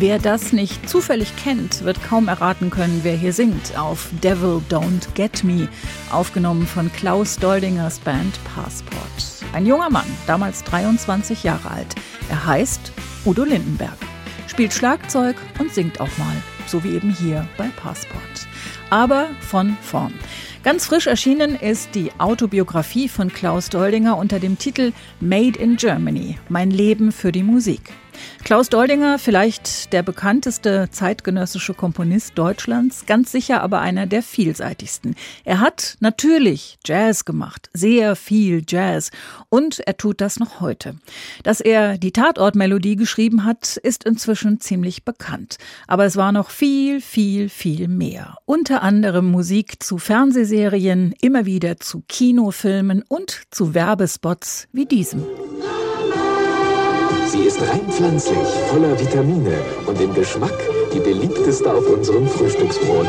Wer das nicht zufällig kennt, wird kaum erraten können, wer hier singt auf Devil Don't Get Me, aufgenommen von Klaus Doldingers Band Passport. Ein junger Mann, damals 23 Jahre alt. Er heißt Udo Lindenberg, spielt Schlagzeug und singt auch mal, so wie eben hier bei Passport. Aber von vorn. Ganz frisch erschienen ist die Autobiografie von Klaus Doldinger unter dem Titel Made in Germany, mein Leben für die Musik. Klaus Doldinger, vielleicht der bekannteste zeitgenössische Komponist Deutschlands, ganz sicher aber einer der vielseitigsten. Er hat natürlich Jazz gemacht, sehr viel Jazz, und er tut das noch heute. Dass er die Tatortmelodie geschrieben hat, ist inzwischen ziemlich bekannt. Aber es war noch viel, viel, viel mehr. Unter anderem Musik zu Fernsehserien, immer wieder zu Kinofilmen und zu Werbespots wie diesem. Sie ist rein pflanzlich, voller Vitamine und im Geschmack die beliebteste auf unserem Frühstücksbrot.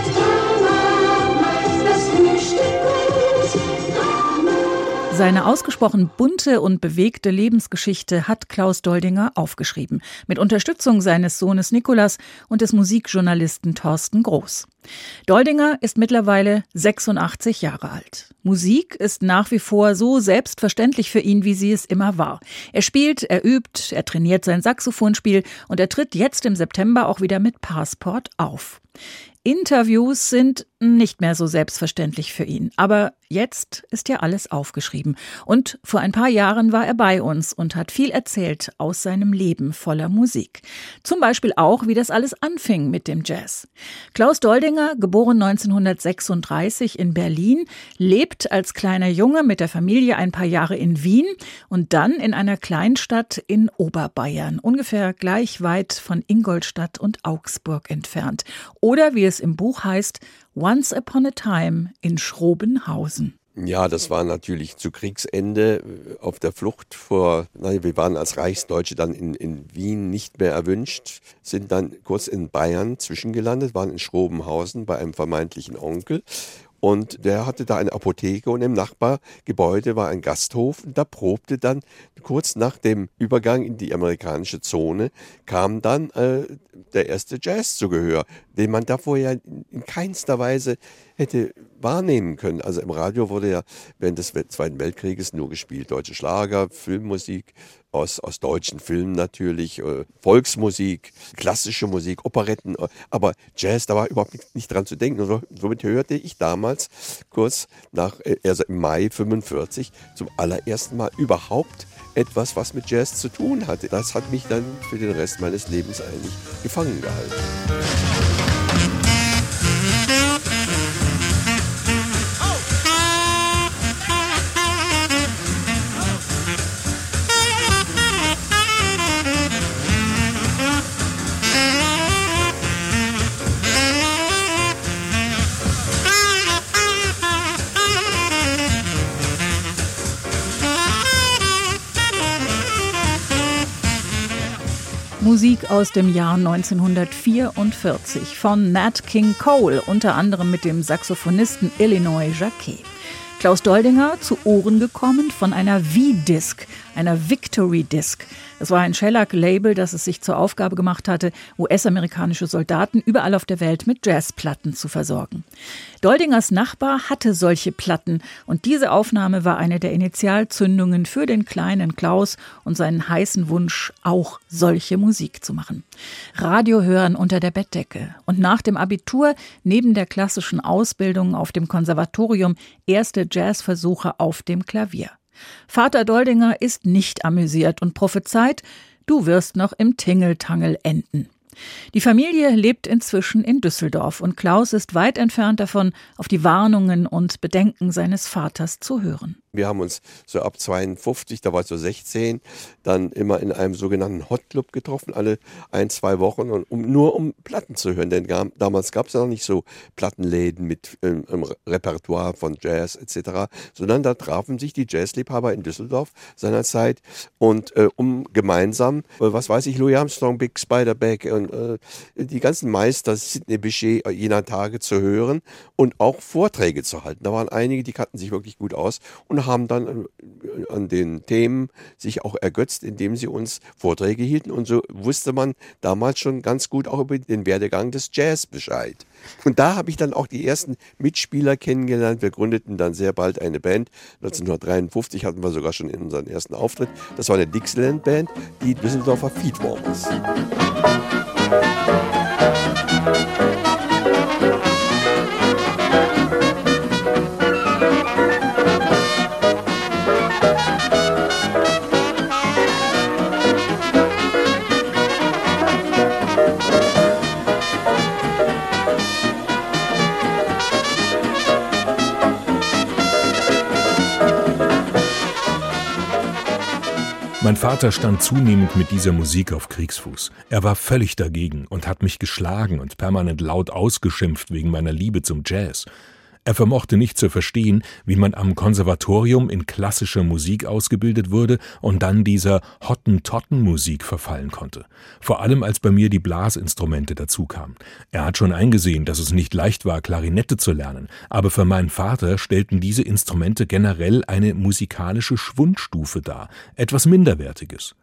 Seine ausgesprochen bunte und bewegte Lebensgeschichte hat Klaus Doldinger aufgeschrieben, mit Unterstützung seines Sohnes Nikolas und des Musikjournalisten Thorsten Groß. Doldinger ist mittlerweile 86 Jahre alt. Musik ist nach wie vor so selbstverständlich für ihn, wie sie es immer war. Er spielt, er übt, er trainiert sein Saxophonspiel und er tritt jetzt im September auch wieder mit Passport auf. Interviews sind nicht mehr so selbstverständlich für ihn. Aber jetzt ist ja alles aufgeschrieben. Und vor ein paar Jahren war er bei uns und hat viel erzählt aus seinem Leben voller Musik. Zum Beispiel auch, wie das alles anfing mit dem Jazz. Klaus Doldinger, geboren 1936 in Berlin, lebt als kleiner Junge mit der Familie ein paar Jahre in Wien und dann in einer Kleinstadt in Oberbayern, ungefähr gleich weit von Ingolstadt und Augsburg entfernt. Oder wie es im Buch heißt, Once Upon a Time in Schrobenhausen. Ja, das war natürlich zu Kriegsende äh, auf der Flucht vor, naja, wir waren als Reichsdeutsche dann in, in Wien nicht mehr erwünscht, sind dann kurz in Bayern zwischengelandet, waren in Schrobenhausen bei einem vermeintlichen Onkel und der hatte da eine Apotheke und im Nachbargebäude war ein Gasthof. Und da probte dann kurz nach dem Übergang in die amerikanische Zone, kam dann äh, der erste Jazz zu Gehör, den man davor ja in keinster Weise hätte wahrnehmen können. Also im Radio wurde ja während des Zweiten Weltkrieges nur gespielt. Deutsche Schlager, Filmmusik, aus, aus deutschen Filmen natürlich, äh, Volksmusik, klassische Musik, Operetten, äh, aber Jazz, da war überhaupt nicht, dran zu denken. Und somit hörte ich damals kurz nach, äh, also im Mai 45 zum allerersten Mal überhaupt etwas, was mit Jazz zu tun hatte. Das hat mich dann für den Rest meines Lebens eigentlich gefangen gehalten. Musik aus dem Jahr 1944 von Nat King Cole, unter anderem mit dem Saxophonisten Illinois Jacquet. Klaus Doldinger zu Ohren gekommen von einer V-Disc, einer Victory Disc. Es war ein Shellac-Label, das es sich zur Aufgabe gemacht hatte, US-amerikanische Soldaten überall auf der Welt mit Jazzplatten zu versorgen. Doldingers Nachbar hatte solche Platten und diese Aufnahme war eine der Initialzündungen für den kleinen Klaus und seinen heißen Wunsch, auch solche Musik zu machen. Radio hören unter der Bettdecke und nach dem Abitur neben der klassischen Ausbildung auf dem Konservatorium erste Jazzversuche auf dem Klavier. Vater Doldinger ist nicht amüsiert und prophezeit, du wirst noch im Tingeltangel enden. Die Familie lebt inzwischen in Düsseldorf und Klaus ist weit entfernt davon, auf die Warnungen und Bedenken seines Vaters zu hören. Wir haben uns so ab 52, da war ich so 16, dann immer in einem sogenannten Hot Club getroffen, alle ein, zwei Wochen, um, nur um Platten zu hören. Denn gar, damals gab es ja noch nicht so Plattenläden mit ähm, Repertoire von Jazz etc., sondern da trafen sich die Jazzliebhaber in Düsseldorf seinerzeit und äh, um gemeinsam, äh, was weiß ich, Louis Armstrong, Big Spiderback und äh, die ganzen Meister, Sidney Bechet äh, jener Tage zu hören und auch Vorträge zu halten. Da waren einige, die kannten sich wirklich gut aus und haben dann äh, an den Themen sich auch ergötzt, indem sie uns Vorträge hielten. Und so wusste man damals schon ganz gut auch über den Werdegang des Jazz Bescheid. Und da habe ich dann auch die ersten Mitspieler kennengelernt. Wir gründeten dann sehr bald eine Band. 1953 hatten wir sogar schon in unseren ersten Auftritt. Das war eine Dixieland Band, die Düsseldorfer Feedwarmers. Mein Vater stand zunehmend mit dieser Musik auf Kriegsfuß. Er war völlig dagegen und hat mich geschlagen und permanent laut ausgeschimpft wegen meiner Liebe zum Jazz. Er vermochte nicht zu verstehen, wie man am Konservatorium in klassischer Musik ausgebildet wurde und dann dieser Hottentotten-Musik verfallen konnte. Vor allem als bei mir die Blasinstrumente dazukamen. Er hat schon eingesehen, dass es nicht leicht war, Klarinette zu lernen, aber für meinen Vater stellten diese Instrumente generell eine musikalische Schwundstufe dar, etwas Minderwertiges.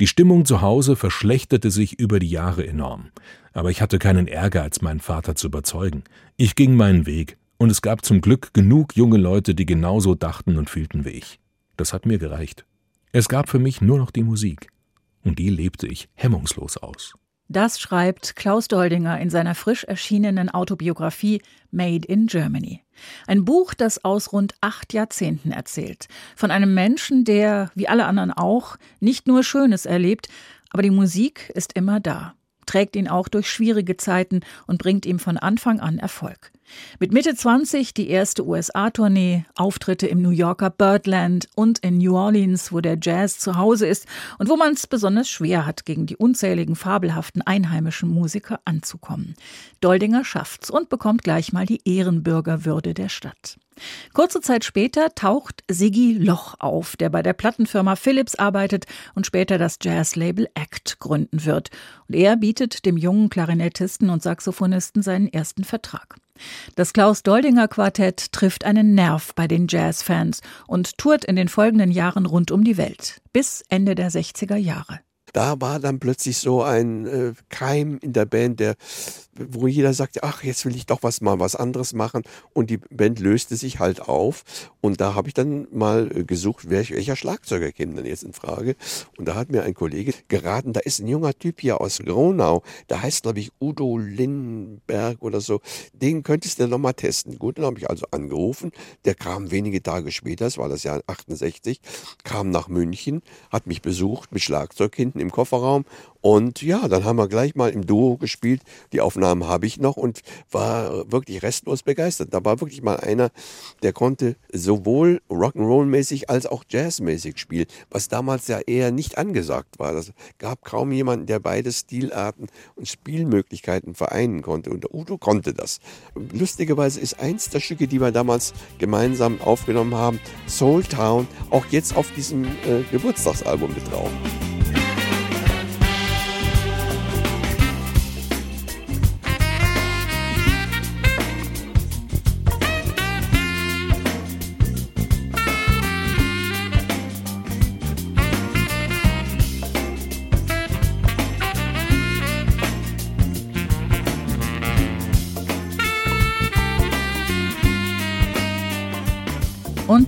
Die Stimmung zu Hause verschlechterte sich über die Jahre enorm. Aber ich hatte keinen Ehrgeiz, meinen Vater zu überzeugen. Ich ging meinen Weg, und es gab zum Glück genug junge Leute, die genauso dachten und fühlten wie ich. Das hat mir gereicht. Es gab für mich nur noch die Musik. Und die lebte ich hemmungslos aus. Das schreibt Klaus Doldinger in seiner frisch erschienenen Autobiografie Made in Germany. Ein Buch, das aus rund acht Jahrzehnten erzählt. Von einem Menschen, der, wie alle anderen auch, nicht nur Schönes erlebt, aber die Musik ist immer da, trägt ihn auch durch schwierige Zeiten und bringt ihm von Anfang an Erfolg. Mit Mitte 20 die erste USA-Tournee, Auftritte im New Yorker Birdland und in New Orleans, wo der Jazz zu Hause ist und wo man es besonders schwer hat, gegen die unzähligen fabelhaften einheimischen Musiker anzukommen. Doldinger schafft's und bekommt gleich mal die Ehrenbürgerwürde der Stadt. Kurze Zeit später taucht Siggi Loch auf, der bei der Plattenfirma Philips arbeitet und später das Jazzlabel Act gründen wird. Und er bietet dem jungen Klarinettisten und Saxophonisten seinen ersten Vertrag. Das Klaus Doldinger Quartett trifft einen Nerv bei den Jazzfans und tourt in den folgenden Jahren rund um die Welt bis Ende der 60er Jahre. Da war dann plötzlich so ein äh, Keim in der Band, der, wo jeder sagte, ach, jetzt will ich doch was mal was anderes machen. Und die Band löste sich halt auf. Und da habe ich dann mal äh, gesucht, welcher, Schlagzeuger käme denn jetzt in Frage. Und da hat mir ein Kollege geraten, da ist ein junger Typ hier aus Gronau, der heißt, glaube ich, Udo Lindenberg oder so. Den könntest du noch mal testen. Gut, dann habe ich also angerufen. Der kam wenige Tage später, das war das Jahr 68, kam nach München, hat mich besucht mit Schlagzeug hinten im Kofferraum. Und ja, dann haben wir gleich mal im Duo gespielt. Die Aufnahmen habe ich noch und war wirklich restlos begeistert. Da war wirklich mal einer, der konnte sowohl Rock'n'Roll-mäßig als auch Jazz-mäßig spielen, was damals ja eher nicht angesagt war. Es gab kaum jemanden, der beide Stilarten und Spielmöglichkeiten vereinen konnte. Und Udo konnte das. Lustigerweise ist eins der Stücke, die wir damals gemeinsam aufgenommen haben, Soul Town, auch jetzt auf diesem äh, Geburtstagsalbum mit drauf.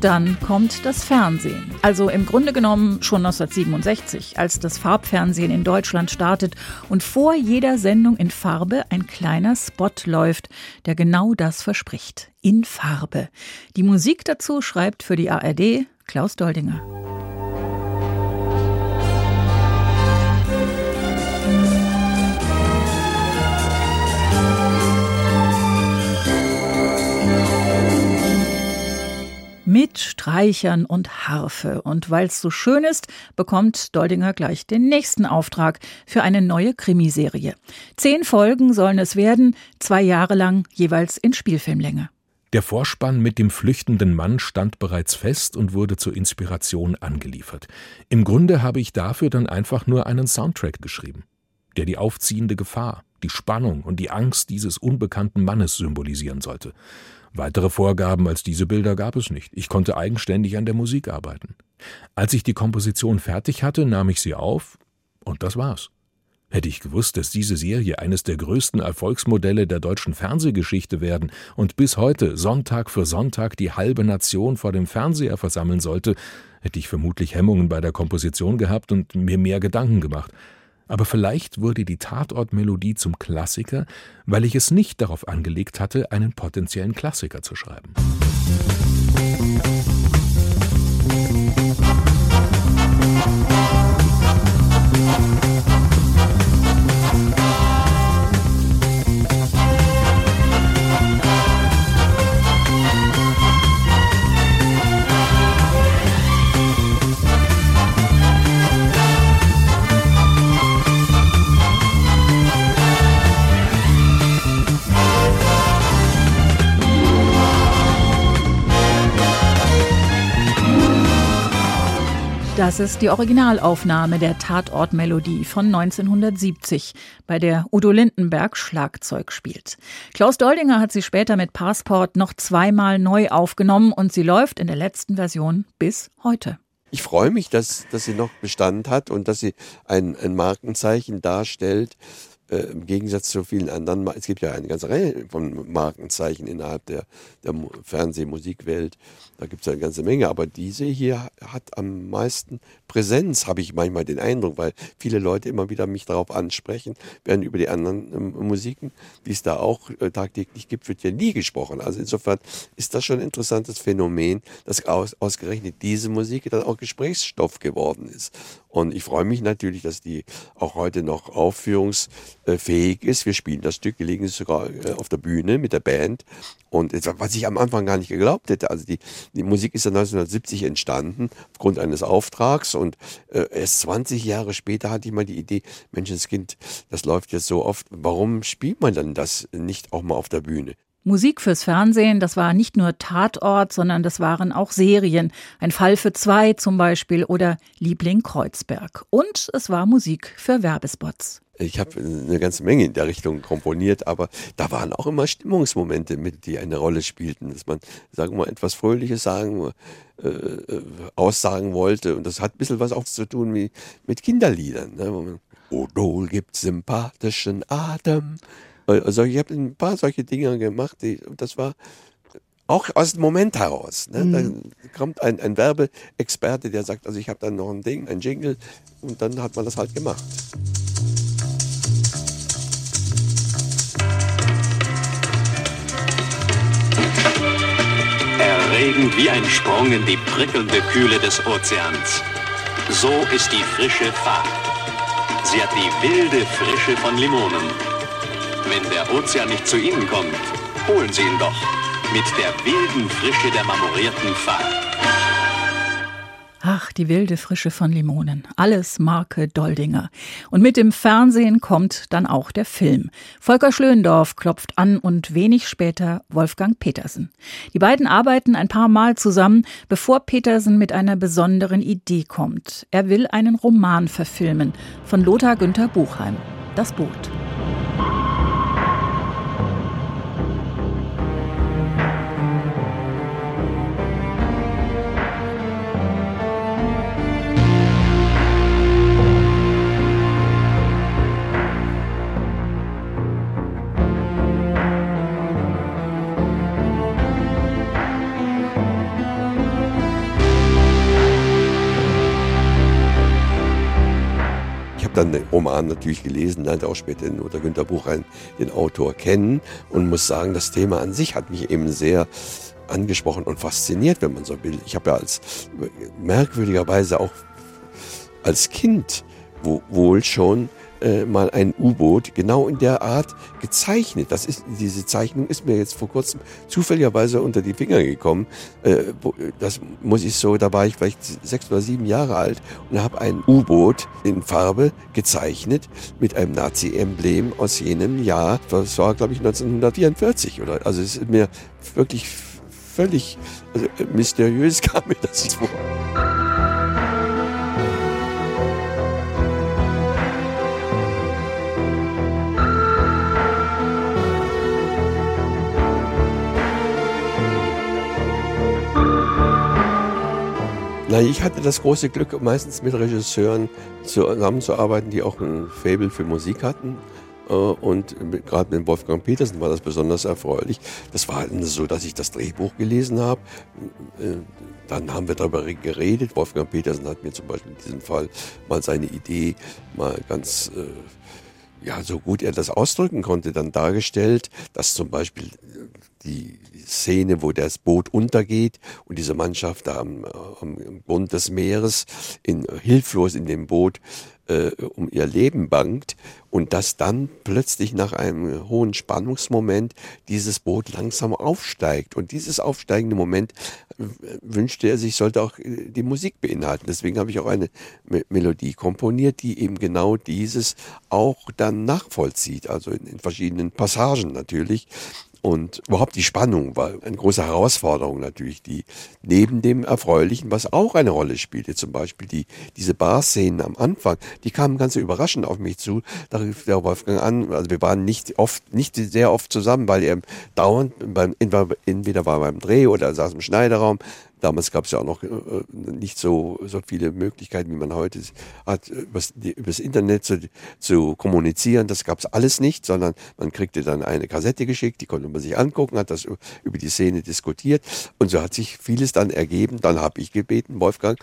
Und dann kommt das Fernsehen. Also im Grunde genommen schon 1967, als das Farbfernsehen in Deutschland startet und vor jeder Sendung in Farbe ein kleiner Spot läuft, der genau das verspricht. In Farbe. Die Musik dazu schreibt für die ARD Klaus Doldinger. Mit Streichern und Harfe. Und weil es so schön ist, bekommt Doldinger gleich den nächsten Auftrag für eine neue Krimiserie. Zehn Folgen sollen es werden, zwei Jahre lang jeweils in Spielfilmlänge. Der Vorspann mit dem flüchtenden Mann stand bereits fest und wurde zur Inspiration angeliefert. Im Grunde habe ich dafür dann einfach nur einen Soundtrack geschrieben, der die aufziehende Gefahr, die Spannung und die Angst dieses unbekannten Mannes symbolisieren sollte. Weitere Vorgaben als diese Bilder gab es nicht. Ich konnte eigenständig an der Musik arbeiten. Als ich die Komposition fertig hatte, nahm ich sie auf und das war's. Hätte ich gewusst, dass diese Serie eines der größten Erfolgsmodelle der deutschen Fernsehgeschichte werden und bis heute Sonntag für Sonntag die halbe Nation vor dem Fernseher versammeln sollte, hätte ich vermutlich Hemmungen bei der Komposition gehabt und mir mehr Gedanken gemacht. Aber vielleicht wurde die Tatortmelodie zum Klassiker, weil ich es nicht darauf angelegt hatte, einen potenziellen Klassiker zu schreiben. Das ist die Originalaufnahme der Tatortmelodie von 1970, bei der Udo Lindenberg Schlagzeug spielt. Klaus Doldinger hat sie später mit Passport noch zweimal neu aufgenommen und sie läuft in der letzten Version bis heute. Ich freue mich, dass, dass sie noch Bestand hat und dass sie ein, ein Markenzeichen darstellt, äh, im Gegensatz zu vielen anderen, es gibt ja eine ganze Reihe von Markenzeichen innerhalb der, der Fernsehmusikwelt. Da gibt es eine ganze Menge, aber diese hier hat am meisten Präsenz, habe ich manchmal den Eindruck, weil viele Leute immer wieder mich darauf ansprechen, während über die anderen ähm, Musiken, die es da auch äh, tagtäglich gibt, wird ja nie gesprochen. Also insofern ist das schon ein interessantes Phänomen, dass aus, ausgerechnet diese Musik dann auch Gesprächsstoff geworden ist. Und ich freue mich natürlich, dass die auch heute noch aufführungsfähig ist. Wir spielen das Stück, gelegentlich sogar äh, auf der Bühne mit der Band. Und was ich am Anfang gar nicht geglaubt hätte, also die, die Musik ist ja 1970 entstanden, aufgrund eines Auftrags. Und äh, erst 20 Jahre später hatte ich mal die Idee, Menschenskind, das läuft jetzt so oft, warum spielt man dann das nicht auch mal auf der Bühne? Musik fürs Fernsehen, das war nicht nur Tatort, sondern das waren auch Serien. Ein Fall für zwei zum Beispiel oder Liebling Kreuzberg. Und es war Musik für Werbespots. Ich habe eine ganze Menge in der Richtung komponiert, aber da waren auch immer Stimmungsmomente mit, die eine Rolle spielten, dass man, sagen wir mal, etwas Fröhliches sagen, äh, äh, aussagen wollte. Und das hat ein bisschen was auch zu tun wie mit Kinderliedern. Ne? Odol gibt sympathischen Atem. Also ich habe ein paar solche Dinge gemacht, die, das war auch aus dem Moment heraus. Ne? Mhm. Dann kommt ein, ein Werbeexperte, der sagt, also ich habe dann noch ein Ding, ein Jingle und dann hat man das halt gemacht. Erregend wie ein Sprung in die prickelnde Kühle des Ozeans. So ist die frische Fahrt. Sie hat die wilde Frische von Limonen wenn der Ozean nicht zu Ihnen kommt, holen Sie ihn doch mit der wilden Frische der marmorierten Pfad. Ach, die wilde Frische von Limonen. Alles Marke Doldinger. Und mit dem Fernsehen kommt dann auch der Film. Volker Schlöndorff klopft an und wenig später Wolfgang Petersen. Die beiden arbeiten ein paar Mal zusammen, bevor Petersen mit einer besonderen Idee kommt. Er will einen Roman verfilmen von Lothar Günther Buchheim. Das Boot. Roman natürlich gelesen, lernte auch später den Lothar Günther Buchrein, den Autor, kennen und muss sagen, das Thema an sich hat mich eben sehr angesprochen und fasziniert, wenn man so will. Ich habe ja als merkwürdigerweise auch als Kind wohl schon äh, mal ein U-Boot genau in der Art gezeichnet. Das ist, diese Zeichnung ist mir jetzt vor kurzem zufälligerweise unter die Finger gekommen. Äh, das muss ich so, da war ich vielleicht sechs oder sieben Jahre alt und habe ein U-Boot in Farbe gezeichnet mit einem Nazi-Emblem aus jenem Jahr. Das war, glaube ich, 1944. Oder, also es ist mir wirklich völlig also, mysteriös kam mir das vor. Na, ich hatte das große Glück, meistens mit Regisseuren zusammenzuarbeiten, die auch ein Faible für Musik hatten. Äh, und gerade mit Wolfgang Petersen war das besonders erfreulich. Das war so, dass ich das Drehbuch gelesen habe. Äh, dann haben wir darüber geredet. Wolfgang Petersen hat mir zum Beispiel in diesem Fall mal seine Idee mal ganz, äh, ja, so gut er das ausdrücken konnte, dann dargestellt, dass zum Beispiel die Szene, wo das Boot untergeht und diese Mannschaft da am, am Grund des Meeres in, hilflos in dem Boot äh, um ihr Leben bangt und dass dann plötzlich nach einem hohen Spannungsmoment dieses Boot langsam aufsteigt. Und dieses aufsteigende Moment äh, wünschte er sich, sollte auch äh, die Musik beinhalten. Deswegen habe ich auch eine M Melodie komponiert, die eben genau dieses auch dann nachvollzieht, also in, in verschiedenen Passagen natürlich. Und überhaupt die Spannung war eine große Herausforderung natürlich, die neben dem Erfreulichen, was auch eine Rolle spielte, zum Beispiel die, diese Bar-Szenen am Anfang, die kamen ganz überraschend auf mich zu. Da rief der Wolfgang an, also wir waren nicht oft, nicht sehr oft zusammen, weil er dauernd beim, entweder war beim Dreh oder saß im Schneiderraum, Damals gab es ja auch noch äh, nicht so, so viele Möglichkeiten, wie man heute hat, übers, übers Internet zu, zu kommunizieren. Das gab es alles nicht, sondern man kriegte dann eine Kassette geschickt, die konnte man sich angucken, hat das über die Szene diskutiert und so hat sich vieles dann ergeben. Dann habe ich gebeten, Wolfgang,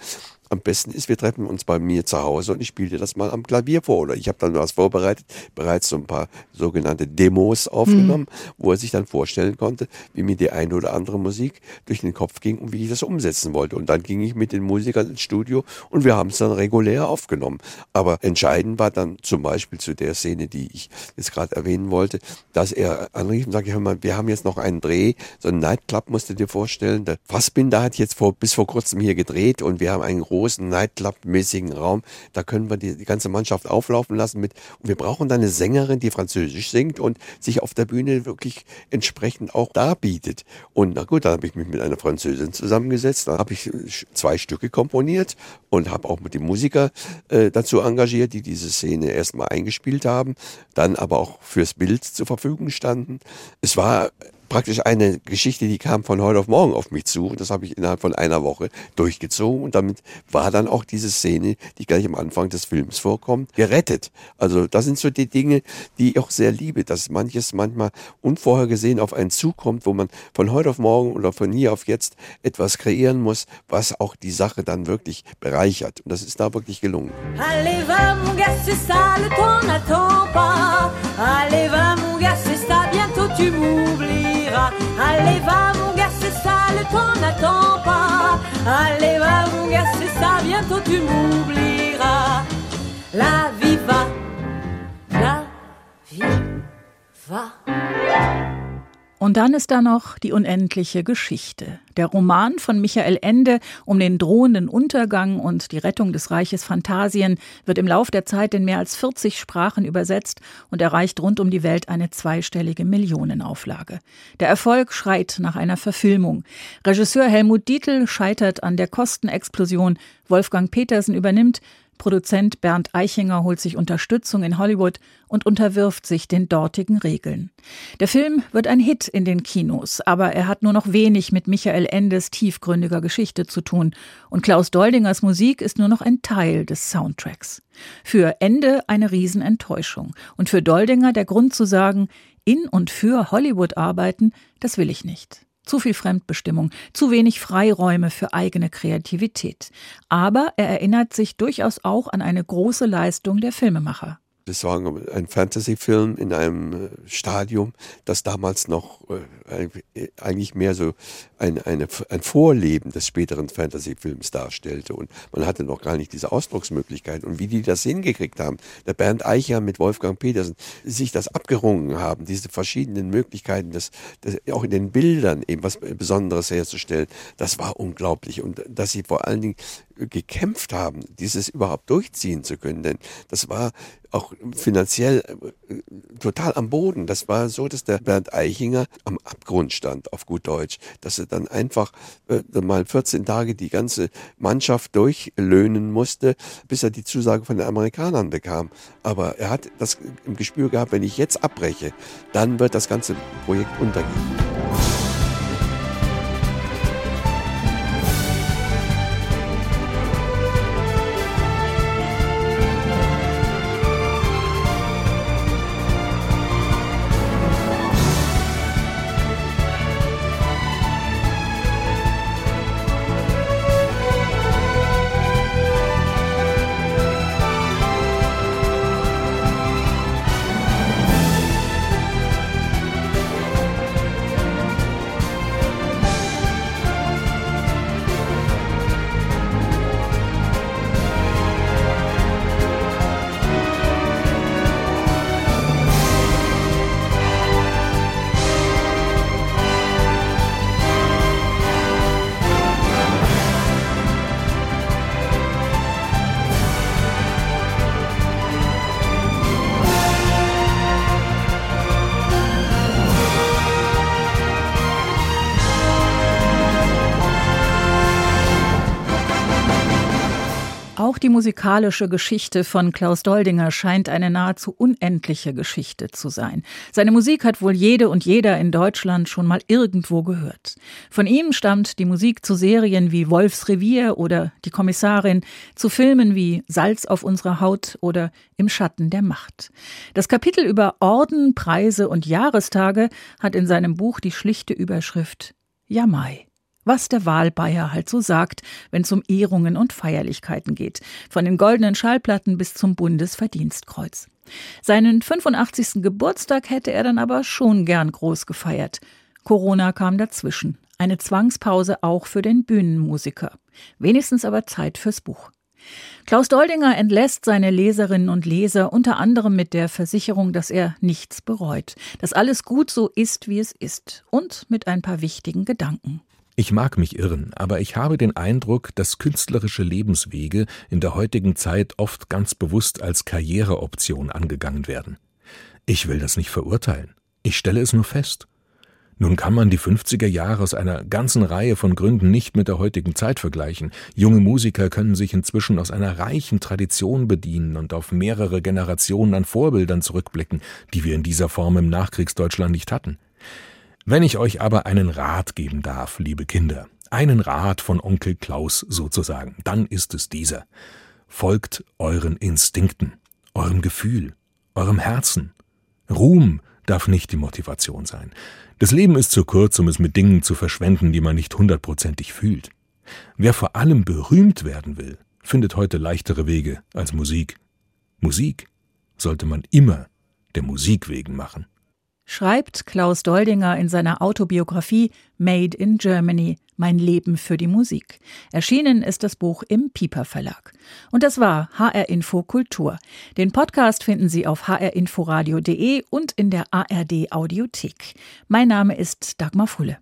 am besten ist, wir treffen uns bei mir zu Hause und ich spiele dir das mal am Klavier vor. Oder ich habe dann was vorbereitet, bereits so ein paar sogenannte Demos aufgenommen, mhm. wo er sich dann vorstellen konnte, wie mir die eine oder andere Musik durch den Kopf ging und wie ich das umsetzen wollte. Und dann ging ich mit den Musikern ins Studio und wir haben es dann regulär aufgenommen. Aber entscheidend war dann zum Beispiel zu der Szene, die ich jetzt gerade erwähnen wollte, dass er anrief und sagte, hör mal, wir haben jetzt noch einen Dreh, so einen Nightclub musst du dir vorstellen. Der Fassbinder hat jetzt vor, bis vor kurzem hier gedreht und wir haben einen großen großen Nightclub-mäßigen Raum. Da können wir die, die, ganze Mannschaft auflaufen lassen mit. Und wir brauchen dann eine Sängerin, die Französisch singt und sich auf der Bühne wirklich entsprechend auch darbietet. Und na gut, dann habe ich mich mit einer Französin zusammengesetzt. Da habe ich zwei Stücke komponiert und habe auch mit den Musiker äh, dazu engagiert, die diese Szene erstmal eingespielt haben, dann aber auch fürs Bild zur Verfügung standen. Es war praktisch eine Geschichte, die kam von heute auf morgen auf mich zu. Und das habe ich innerhalb von einer Woche durchgezogen. Und damit war dann auch diese Szene, die gleich am Anfang des Films vorkommt, gerettet. Also das sind so die Dinge, die ich auch sehr liebe, dass manches manchmal unvorhergesehen auf einen zukommt, wo man von heute auf morgen oder von hier auf jetzt etwas kreieren muss, was auch die Sache dann wirklich bereichert. Und das ist da wirklich gelungen. Allez, va, mon gars, c'est ça, le temps n'attend pas. Allez, va, mon gars, c'est ça, bientôt tu m'oublies. Allez va mon gars c'est ça le temps n'attend pas. Allez va mon gars c'est ça bientôt tu m'oublieras. La vie va La vie va Und dann ist da noch die unendliche Geschichte. Der Roman von Michael Ende um den drohenden Untergang und die Rettung des Reiches Phantasien wird im Lauf der Zeit in mehr als 40 Sprachen übersetzt und erreicht rund um die Welt eine zweistellige Millionenauflage. Der Erfolg schreit nach einer Verfilmung. Regisseur Helmut Dietl scheitert an der Kostenexplosion. Wolfgang Petersen übernimmt. Produzent Bernd Eichinger holt sich Unterstützung in Hollywood und unterwirft sich den dortigen Regeln. Der Film wird ein Hit in den Kinos, aber er hat nur noch wenig mit Michael Endes tiefgründiger Geschichte zu tun und Klaus Doldingers Musik ist nur noch ein Teil des Soundtracks. Für Ende eine Riesenenttäuschung und für Doldinger der Grund zu sagen, in und für Hollywood arbeiten, das will ich nicht. Zu viel Fremdbestimmung, zu wenig Freiräume für eigene Kreativität. Aber er erinnert sich durchaus auch an eine große Leistung der Filmemacher. War ein Fantasy-Film in einem äh, Stadium, das damals noch äh, eigentlich mehr so ein, eine, ein Vorleben des späteren Fantasy-Films darstellte. Und man hatte noch gar nicht diese Ausdrucksmöglichkeit. Und wie die das hingekriegt haben, der Bernd Eicher mit Wolfgang Petersen, sich das abgerungen haben, diese verschiedenen Möglichkeiten, das, das auch in den Bildern eben was Besonderes herzustellen, das war unglaublich. Und dass sie vor allen Dingen gekämpft haben, dieses überhaupt durchziehen zu können. Denn das war auch finanziell äh, total am Boden. Das war so, dass der Bernd Eichinger am Abgrund stand, auf gut Deutsch. Dass er dann einfach äh, mal 14 Tage die ganze Mannschaft durchlöhnen musste, bis er die Zusage von den Amerikanern bekam. Aber er hat das im Gespür gehabt, wenn ich jetzt abbreche, dann wird das ganze Projekt untergehen. Auch die musikalische Geschichte von Klaus Doldinger scheint eine nahezu unendliche Geschichte zu sein. Seine Musik hat wohl jede und jeder in Deutschland schon mal irgendwo gehört. Von ihm stammt die Musik zu Serien wie Wolfs Revier oder Die Kommissarin, zu Filmen wie Salz auf unserer Haut oder Im Schatten der Macht. Das Kapitel über Orden, Preise und Jahrestage hat in seinem Buch die schlichte Überschrift Jamai was der Wahlbayer halt so sagt, wenn es um Ehrungen und Feierlichkeiten geht, von den goldenen Schallplatten bis zum Bundesverdienstkreuz. Seinen 85. Geburtstag hätte er dann aber schon gern groß gefeiert. Corona kam dazwischen. Eine Zwangspause auch für den Bühnenmusiker. Wenigstens aber Zeit fürs Buch. Klaus Doldinger entlässt seine Leserinnen und Leser unter anderem mit der Versicherung, dass er nichts bereut, dass alles gut so ist, wie es ist und mit ein paar wichtigen Gedanken. Ich mag mich irren, aber ich habe den Eindruck, dass künstlerische Lebenswege in der heutigen Zeit oft ganz bewusst als Karriereoption angegangen werden. Ich will das nicht verurteilen. Ich stelle es nur fest. Nun kann man die 50er Jahre aus einer ganzen Reihe von Gründen nicht mit der heutigen Zeit vergleichen. Junge Musiker können sich inzwischen aus einer reichen Tradition bedienen und auf mehrere Generationen an Vorbildern zurückblicken, die wir in dieser Form im Nachkriegsdeutschland nicht hatten. Wenn ich euch aber einen Rat geben darf, liebe Kinder, einen Rat von Onkel Klaus sozusagen, dann ist es dieser. Folgt euren Instinkten, eurem Gefühl, eurem Herzen. Ruhm darf nicht die Motivation sein. Das Leben ist zu kurz, um es mit Dingen zu verschwenden, die man nicht hundertprozentig fühlt. Wer vor allem berühmt werden will, findet heute leichtere Wege als Musik. Musik sollte man immer der Musik wegen machen schreibt Klaus Doldinger in seiner Autobiografie Made in Germany, mein Leben für die Musik. Erschienen ist das Buch im Piper Verlag. Und das war HR Info Kultur. Den Podcast finden Sie auf hrinforadio.de und in der ARD Audiothek. Mein Name ist Dagmar Fulle.